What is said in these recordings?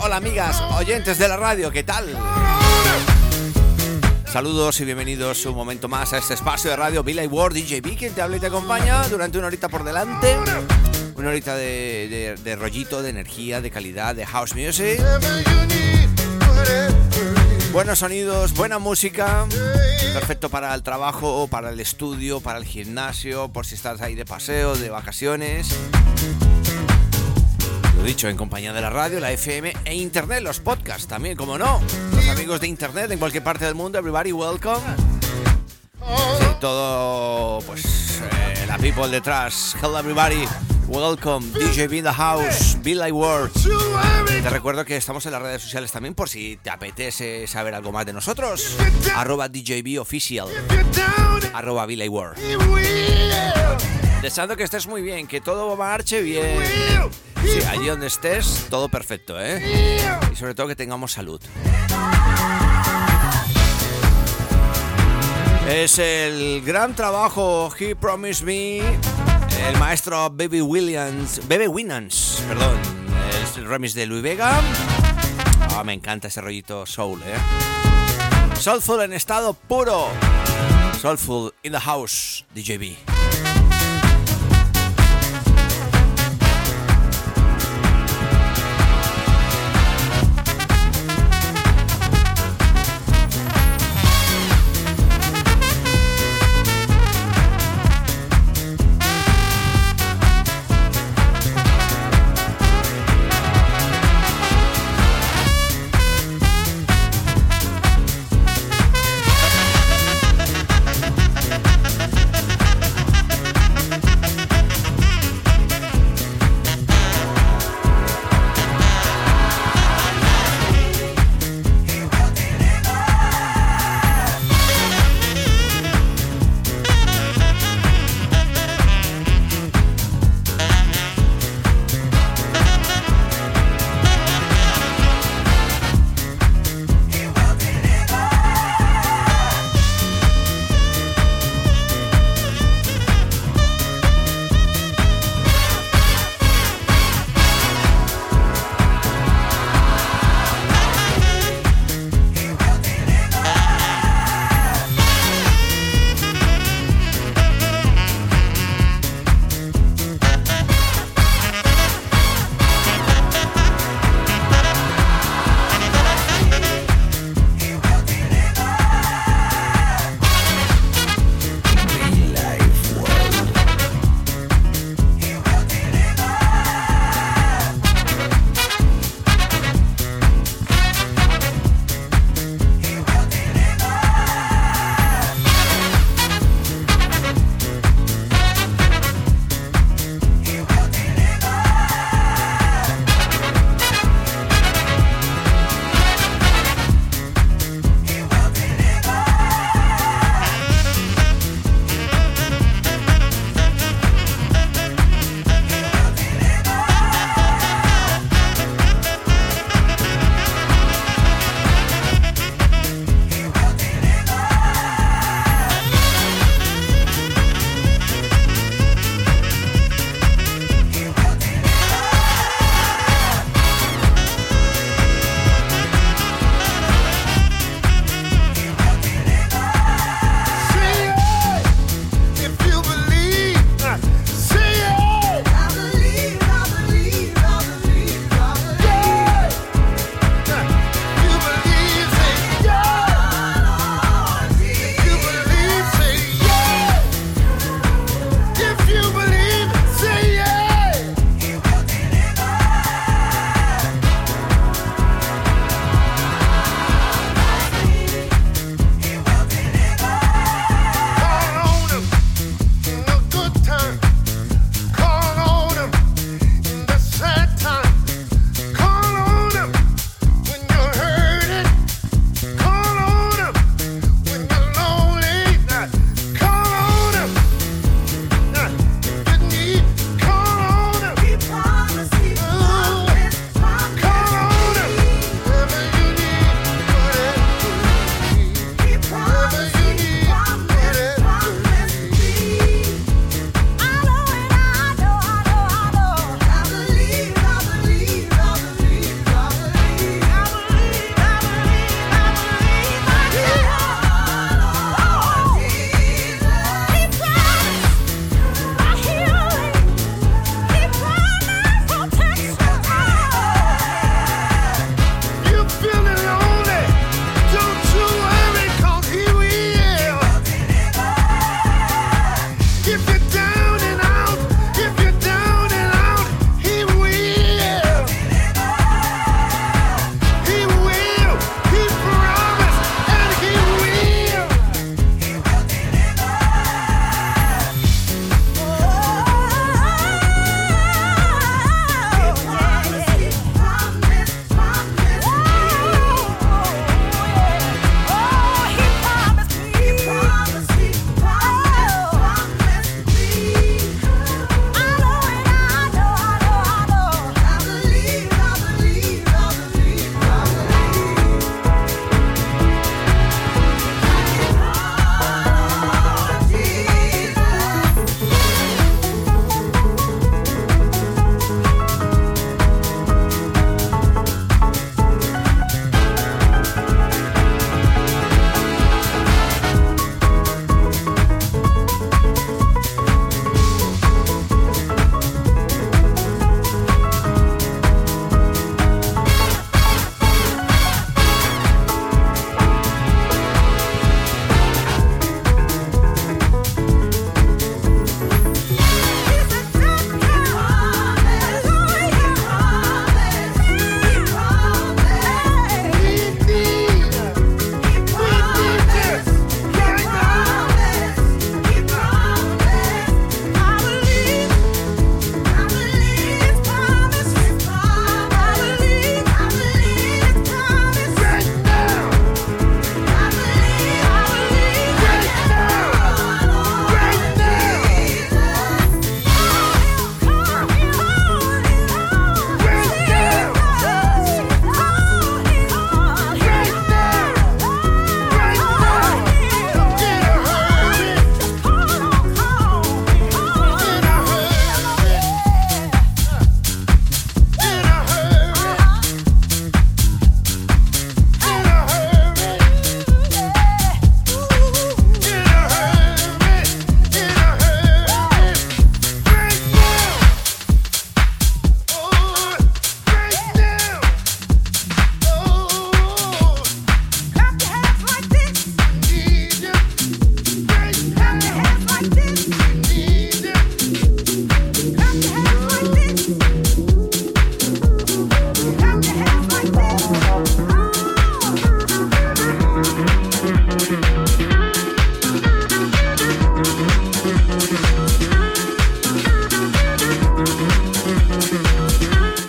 hola amigas, oyentes de la radio, ¿qué tal? Saludos y bienvenidos un momento más a este espacio de radio Billy Ward DJB, quien te habla y te acompaña durante una horita por delante. Una horita de, de- de rollito, de energía, de calidad, de house music. Buenos sonidos, buena música. Perfecto para el trabajo, para el estudio, para el gimnasio, por si estás ahí de paseo, de vacaciones. Dicho, en compañía de la radio, la FM e internet, los podcasts también, como no. Los amigos de internet en cualquier parte del mundo, everybody welcome. Sí, todo, pues, eh, la people detrás. Hello everybody, welcome. DJ B in the house, Be Like World. Te recuerdo que estamos en las redes sociales también por si te apetece saber algo más de nosotros. Arroba DJB Official, arroba Ward. he will. Deseando que estés muy bien, que todo marche bien. Sí, allí donde estés, todo perfecto, ¿eh? Y sobre todo que tengamos salud. Es el gran trabajo He Promised Me, el maestro Baby Williams, Baby Winans, perdón, es el remix de Louis Vega. Ah, me encanta ese rollito soul, ¿eh? Soulful en estado puro. Soulful in the house, DJB.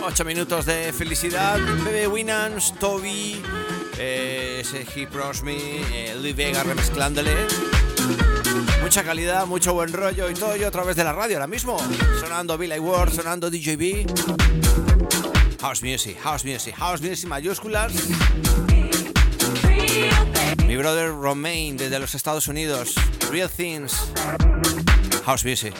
8 minutos de felicidad. Bebe Winans, Toby, eh, Sergi Prosmi, eh, Luis Vega remezclándole. Mucha calidad, mucho buen rollo y todo yo a través de la radio ahora mismo. Sonando Billy Ward, sonando DJB. House Music, House Music, House Music mayúsculas. Mi brother Romain desde los Estados Unidos. Real Things. House Music.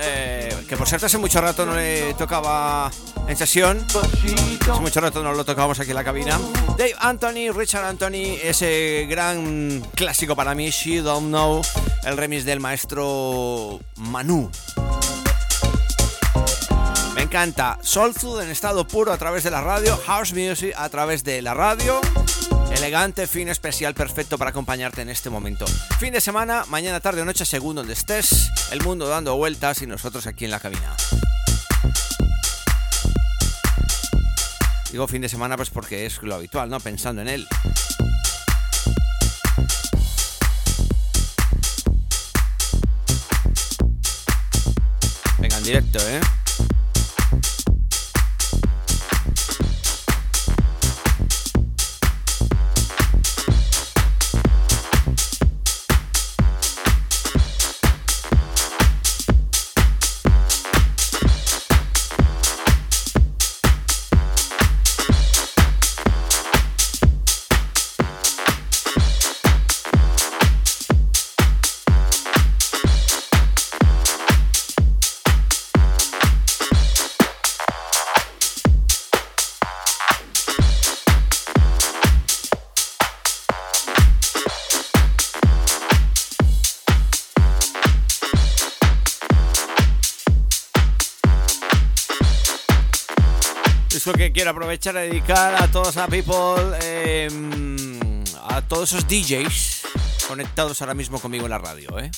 Eh, que por cierto hace mucho rato no le tocaba en sesión. Hace mucho rato no lo tocábamos aquí en la cabina. Dave Anthony, Richard Anthony ese gran clásico para mí She Don't Know el remix del maestro Manu. Me encanta. Soul Food en estado puro a través de la radio House Music a través de la radio. Elegante, fino, especial, perfecto para acompañarte en este momento. Fin de semana, mañana, tarde o noche, según donde estés, el mundo dando vueltas y nosotros aquí en la cabina. Digo fin de semana pues porque es lo habitual, ¿no? Pensando en él. Venga, en directo, ¿eh? Quiero aprovechar a dedicar a todos a people, em, a todos esos DJs conectados ahora mismo conmigo en la radio, ¿eh?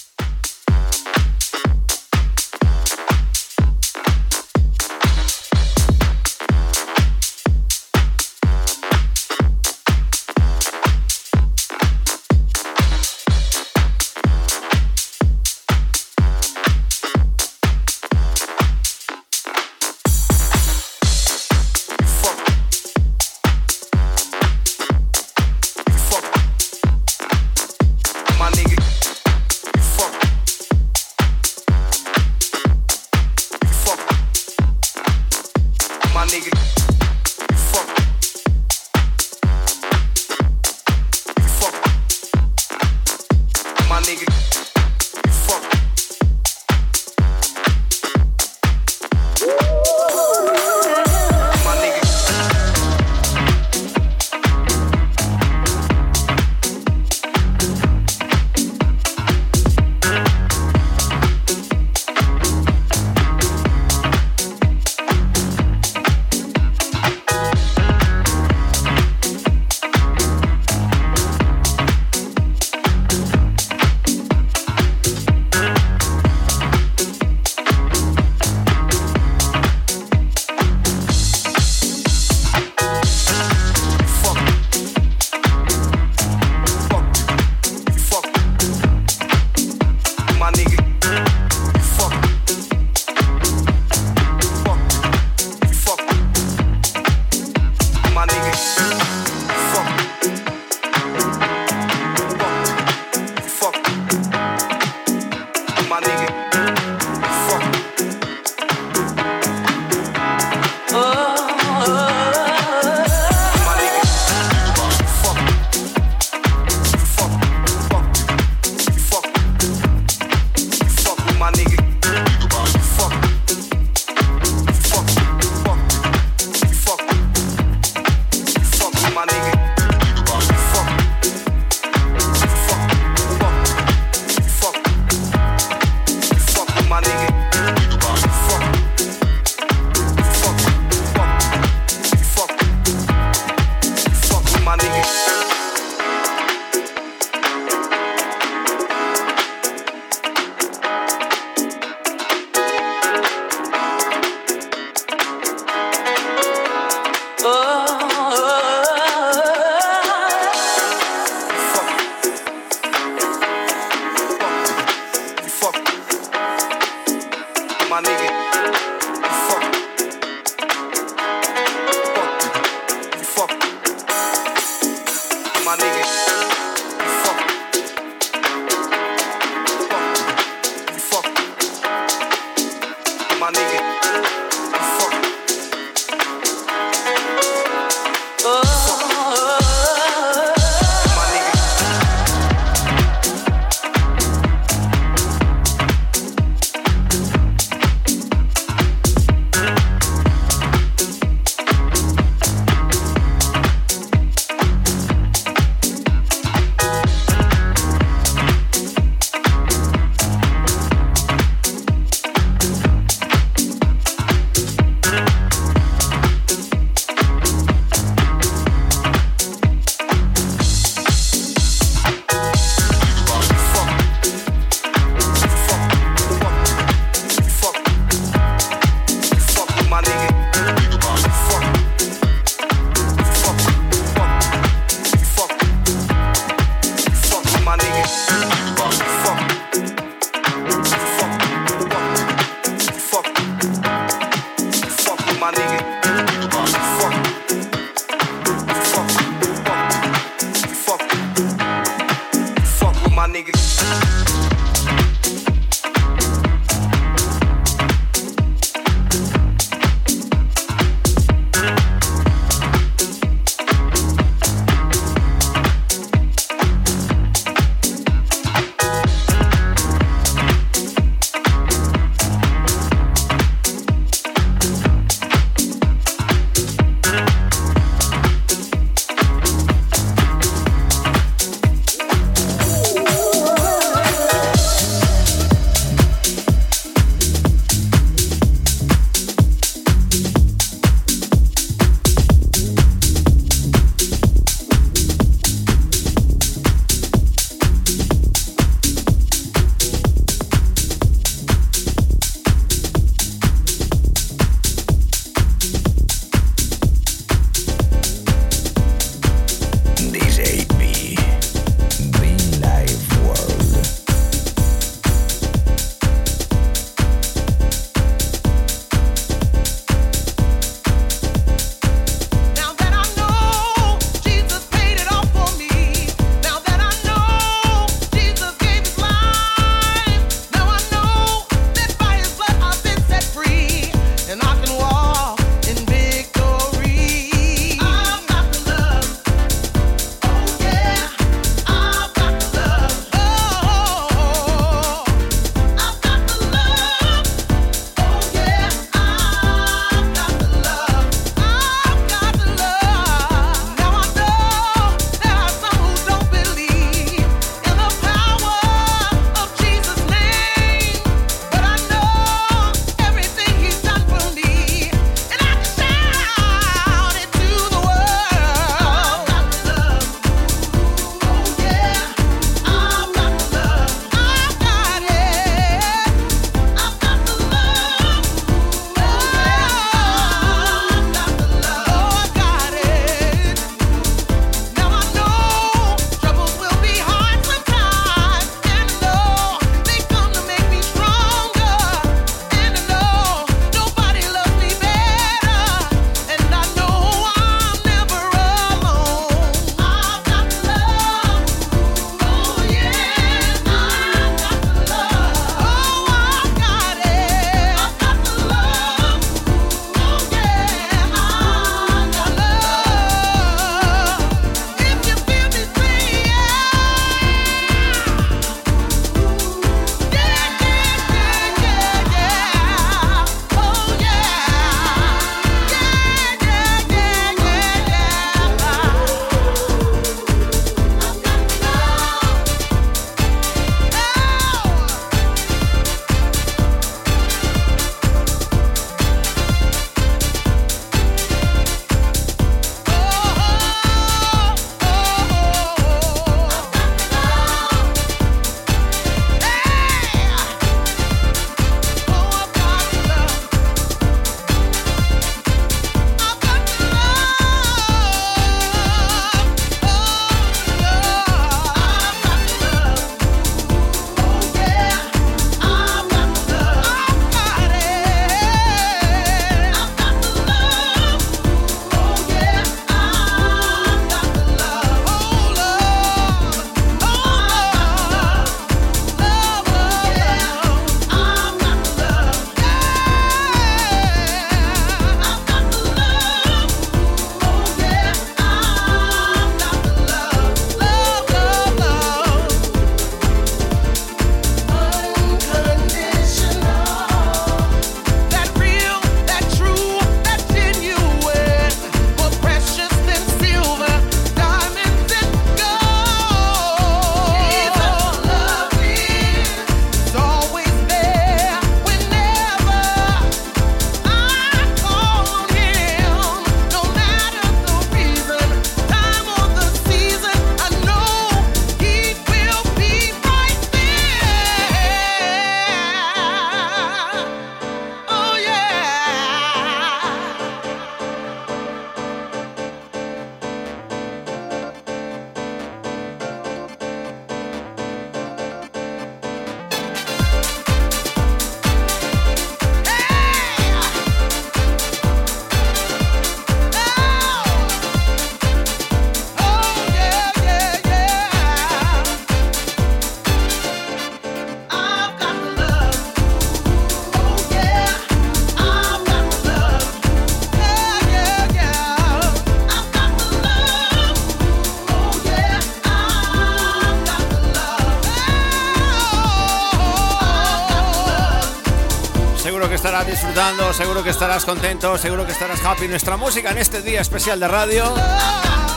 Seguro que estarás contento, seguro que estarás happy. Nuestra música en este día especial de radio,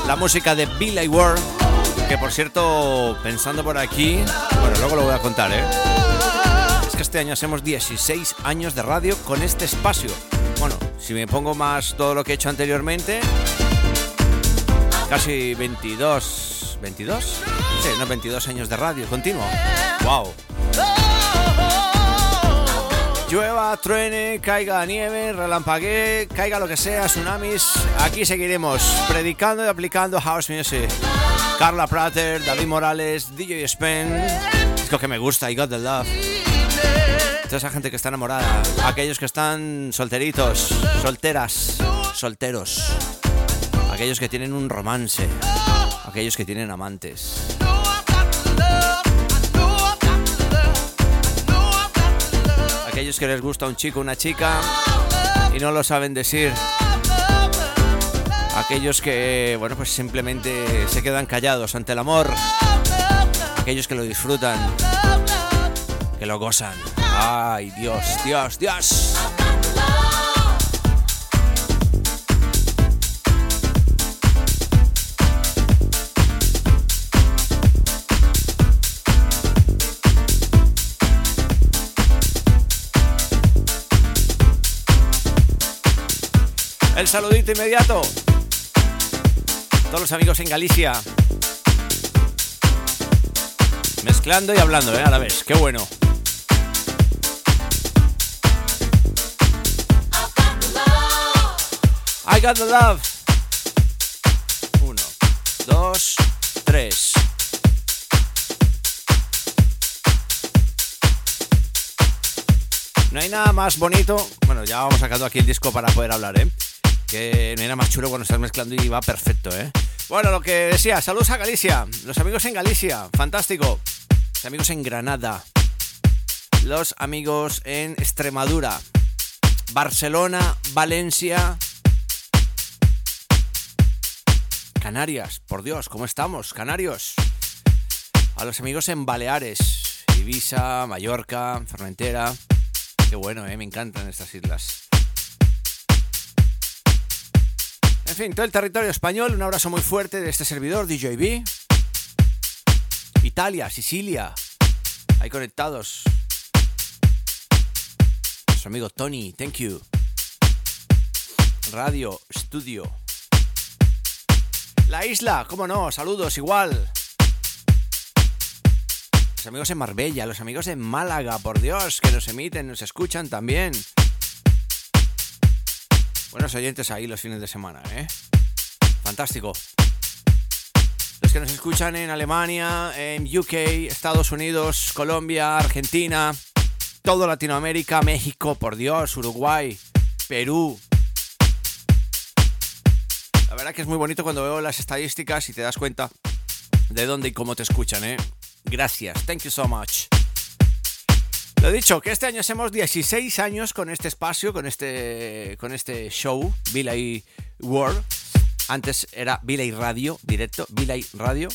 la música de Billy Ward, que por cierto, pensando por aquí, bueno, luego lo voy a contar, ¿eh? Es que este año hacemos 16 años de radio con este espacio. Bueno, si me pongo más todo lo que he hecho anteriormente, casi 22, 22? Sí, no, 22 años de radio continuo. Wow. Llueva, truene, caiga nieve, relampaguee, caiga lo que sea, tsunamis, aquí seguiremos predicando y aplicando house music. Carla Prater, David Morales, DJ Spen, lo que me gusta, I got the love. Toda esa gente que está enamorada, aquellos que están solteritos, solteras, solteros, aquellos que tienen un romance, aquellos que tienen amantes. Aquellos que les gusta un chico una chica y no lo saben decir. Aquellos que, bueno, pues simplemente se quedan callados ante el amor. Aquellos que lo disfrutan, que lo gozan. Ay, Dios, Dios, Dios. El saludito inmediato. Todos los amigos en Galicia. Mezclando y hablando, ¿eh? A la vez. Qué bueno. I got the love. Uno, dos, tres. No hay nada más bonito. Bueno, ya vamos sacando aquí el disco para poder hablar, ¿eh? Que nada más chulo cuando estás mezclando y va perfecto, ¿eh? Bueno, lo que decía, saludos a Galicia. Los amigos en Galicia, fantástico. Los amigos en Granada. Los amigos en Extremadura. Barcelona, Valencia. Canarias, por Dios, ¿cómo estamos? Canarios. A los amigos en Baleares. Ibiza, Mallorca, Formentera. Qué bueno, ¿eh? me encantan estas islas. En fin, todo el territorio español, un abrazo muy fuerte de este servidor, DJB. Italia, Sicilia, ahí conectados. Nuestro amigo Tony, thank you. Radio, estudio. La isla, cómo no, saludos igual. Los amigos en Marbella, los amigos en Málaga, por Dios, que nos emiten, nos escuchan también. Buenos oyentes ahí los fines de semana, ¿eh? Fantástico. Los que nos escuchan en Alemania, en UK, Estados Unidos, Colombia, Argentina, todo Latinoamérica, México, por Dios, Uruguay, Perú. La verdad que es muy bonito cuando veo las estadísticas y te das cuenta de dónde y cómo te escuchan, ¿eh? Gracias, thank you so much. Lo dicho, que este año hacemos 16 años con este espacio, con este, con este show, Billy World. Antes era Billy Radio, directo, Billy Radio.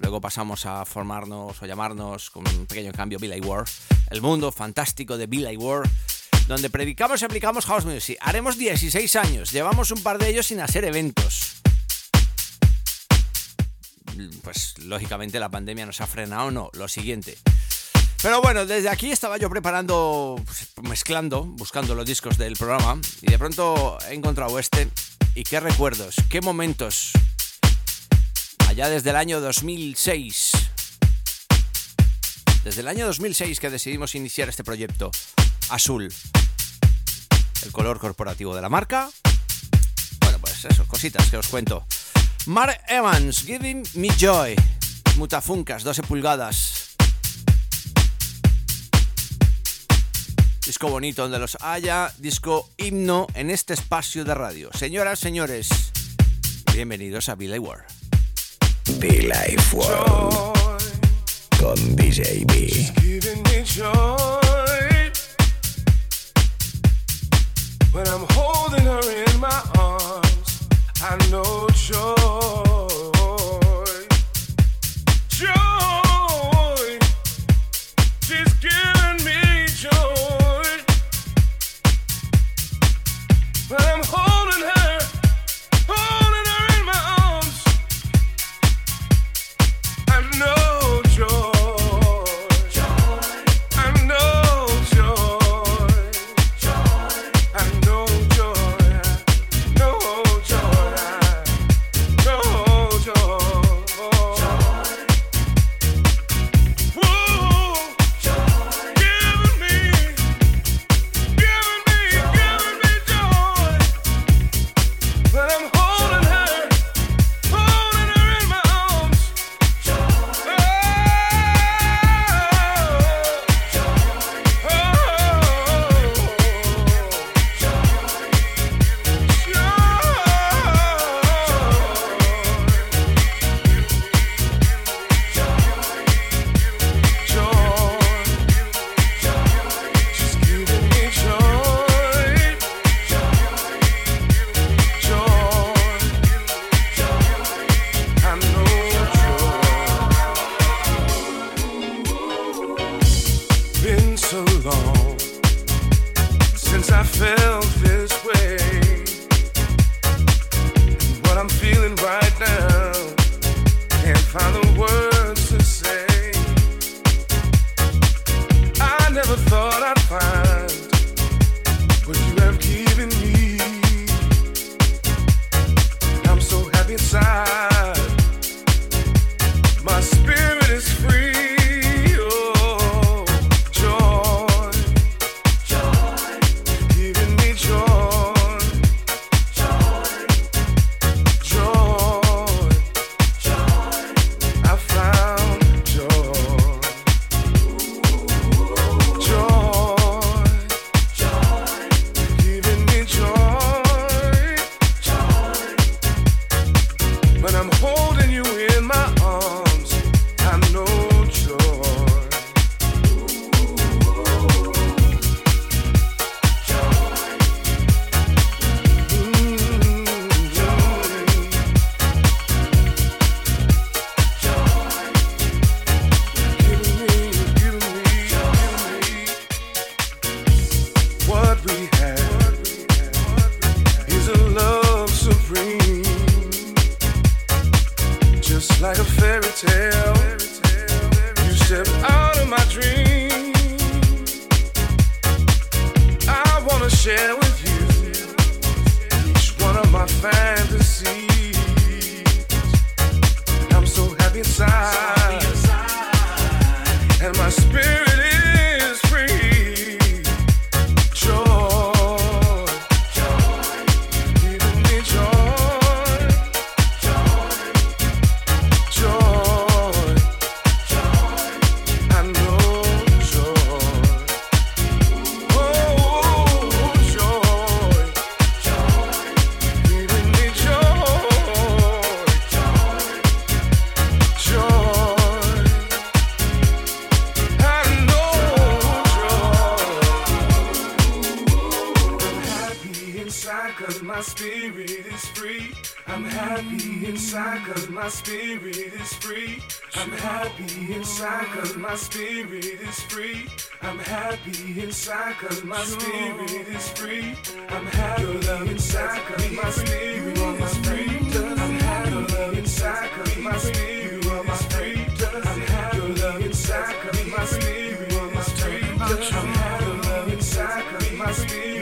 Luego pasamos a formarnos o llamarnos con un pequeño cambio Billy World. El mundo fantástico de Billy World, donde predicamos y aplicamos house music. Haremos 16 años, llevamos un par de ellos sin hacer eventos pues lógicamente la pandemia nos ha frenado, no, lo siguiente. Pero bueno, desde aquí estaba yo preparando, pues, mezclando, buscando los discos del programa y de pronto he encontrado este. Y qué recuerdos, qué momentos. Allá desde el año 2006. Desde el año 2006 que decidimos iniciar este proyecto. Azul. El color corporativo de la marca. Bueno, pues eso, cositas que os cuento. Mark Evans, Giving Me Joy. Mutafuncas, 12 pulgadas. Disco bonito donde los haya, disco himno en este espacio de radio. Señoras, señores, bienvenidos a Billy World. Life World con DJ B. when I'm holding her in my arms. I know joy happy inside cause my spirit is free. I'm happy inside cause my spirit is free. I'm happy inside cause my spirit is free. I'm happy inside cause my spirit is free. I'm happy inside cause my spirit is free. I'm happy inside cause my spirit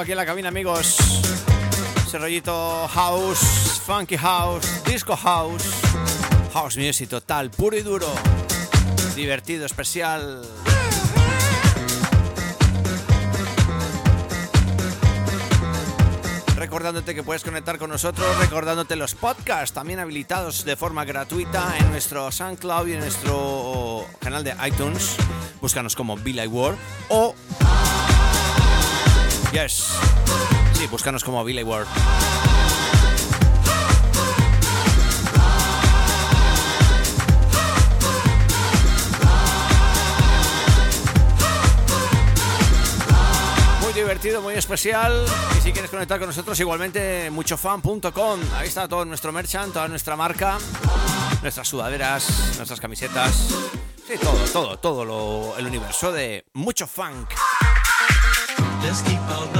aquí en la cabina, amigos. Ese rollito house, funky house, disco house, house music total, puro y duro, divertido, especial. recordándote que puedes conectar con nosotros, recordándote los podcasts también habilitados de forma gratuita en nuestro SoundCloud y en nuestro canal de iTunes. Búscanos como Be Like World o Yes. Sí, búscanos como Billy Ward. Muy divertido, muy especial. Y si quieres conectar con nosotros, igualmente muchofan.com. Ahí está todo nuestro merchant, toda nuestra marca, nuestras sudaderas, nuestras camisetas. Sí, todo, todo, todo lo, el universo de mucho funk. Let's keep our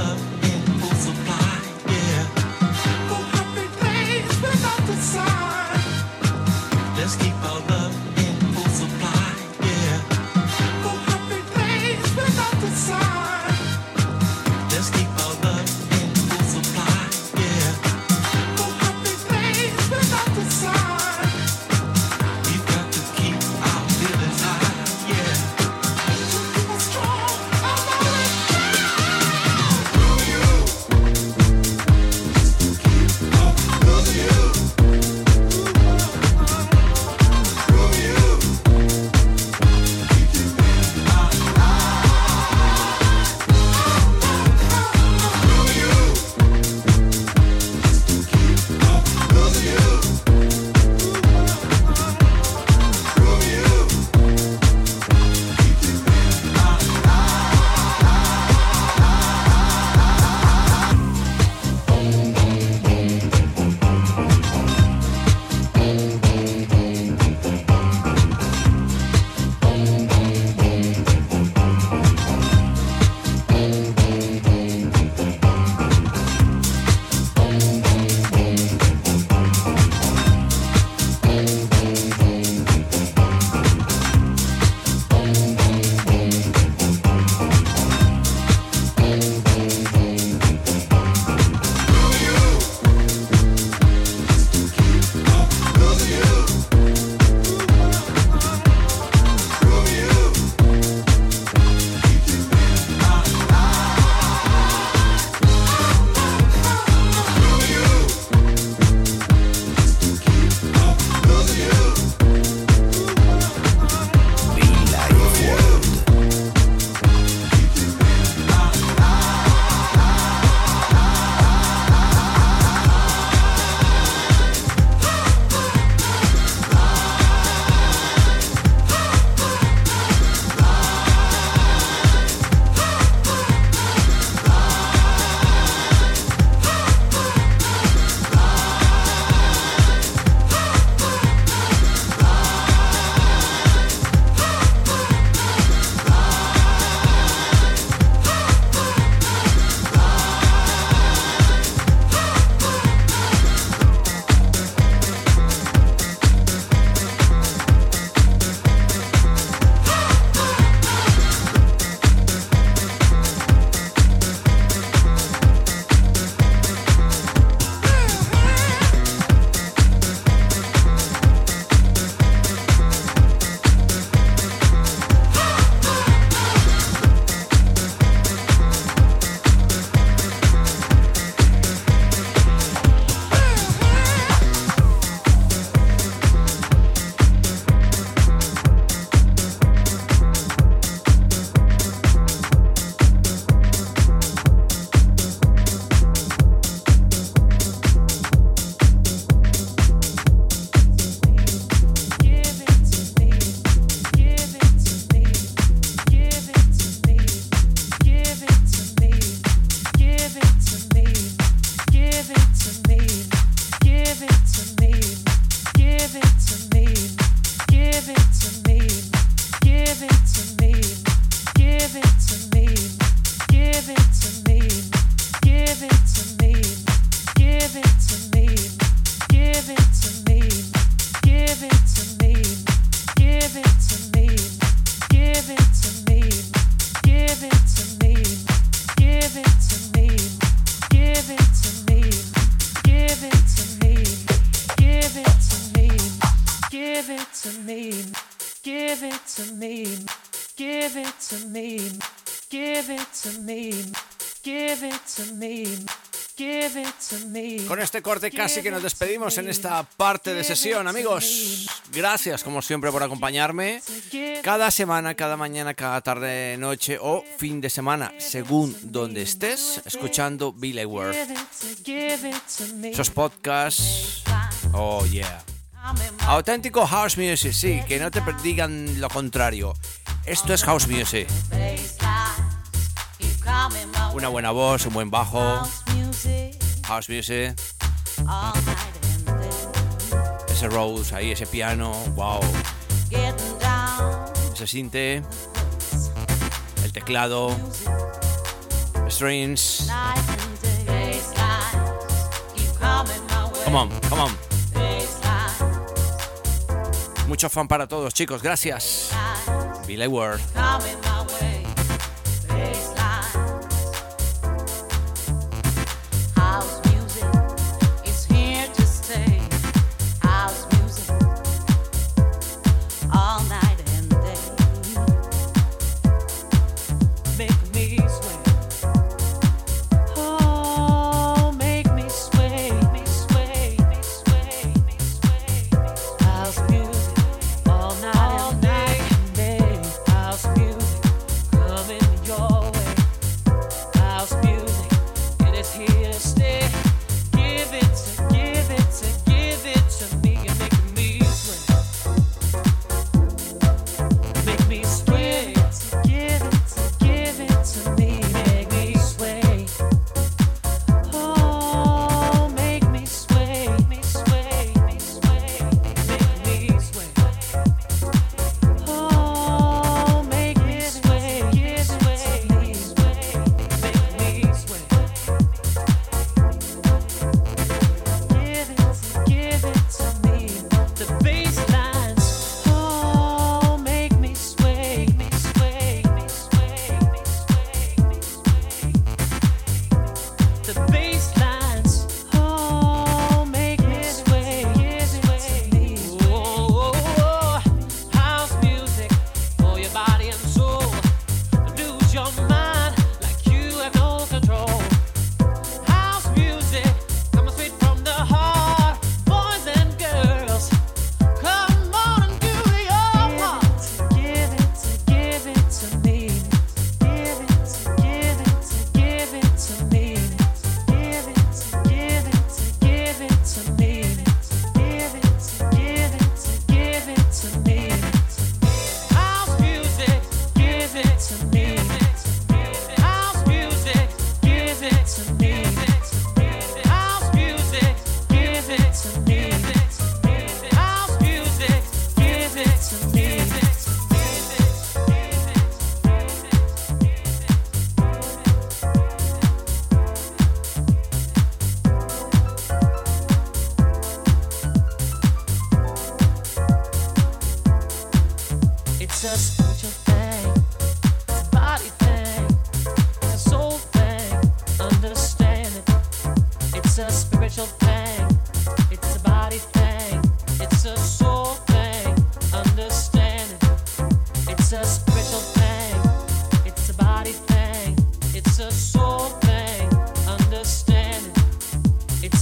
give it to me, give it to me. Give it to me. Con este corte casi que nos despedimos en esta parte de sesión, amigos. Gracias como siempre por acompañarme. Cada semana, cada mañana, cada tarde, noche o fin de semana, según donde estés, escuchando Billy World. Esos podcasts. Oh yeah. Auténtico house music, sí, que no te digan lo contrario. Esto es house music. Una buena voz, un buen bajo. House music. Ese Rose ahí, ese piano, wow. Ese sinte. El teclado. Strings. Come on, come on. Mucho fan para todos, chicos. Gracias. Billy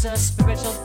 a spiritual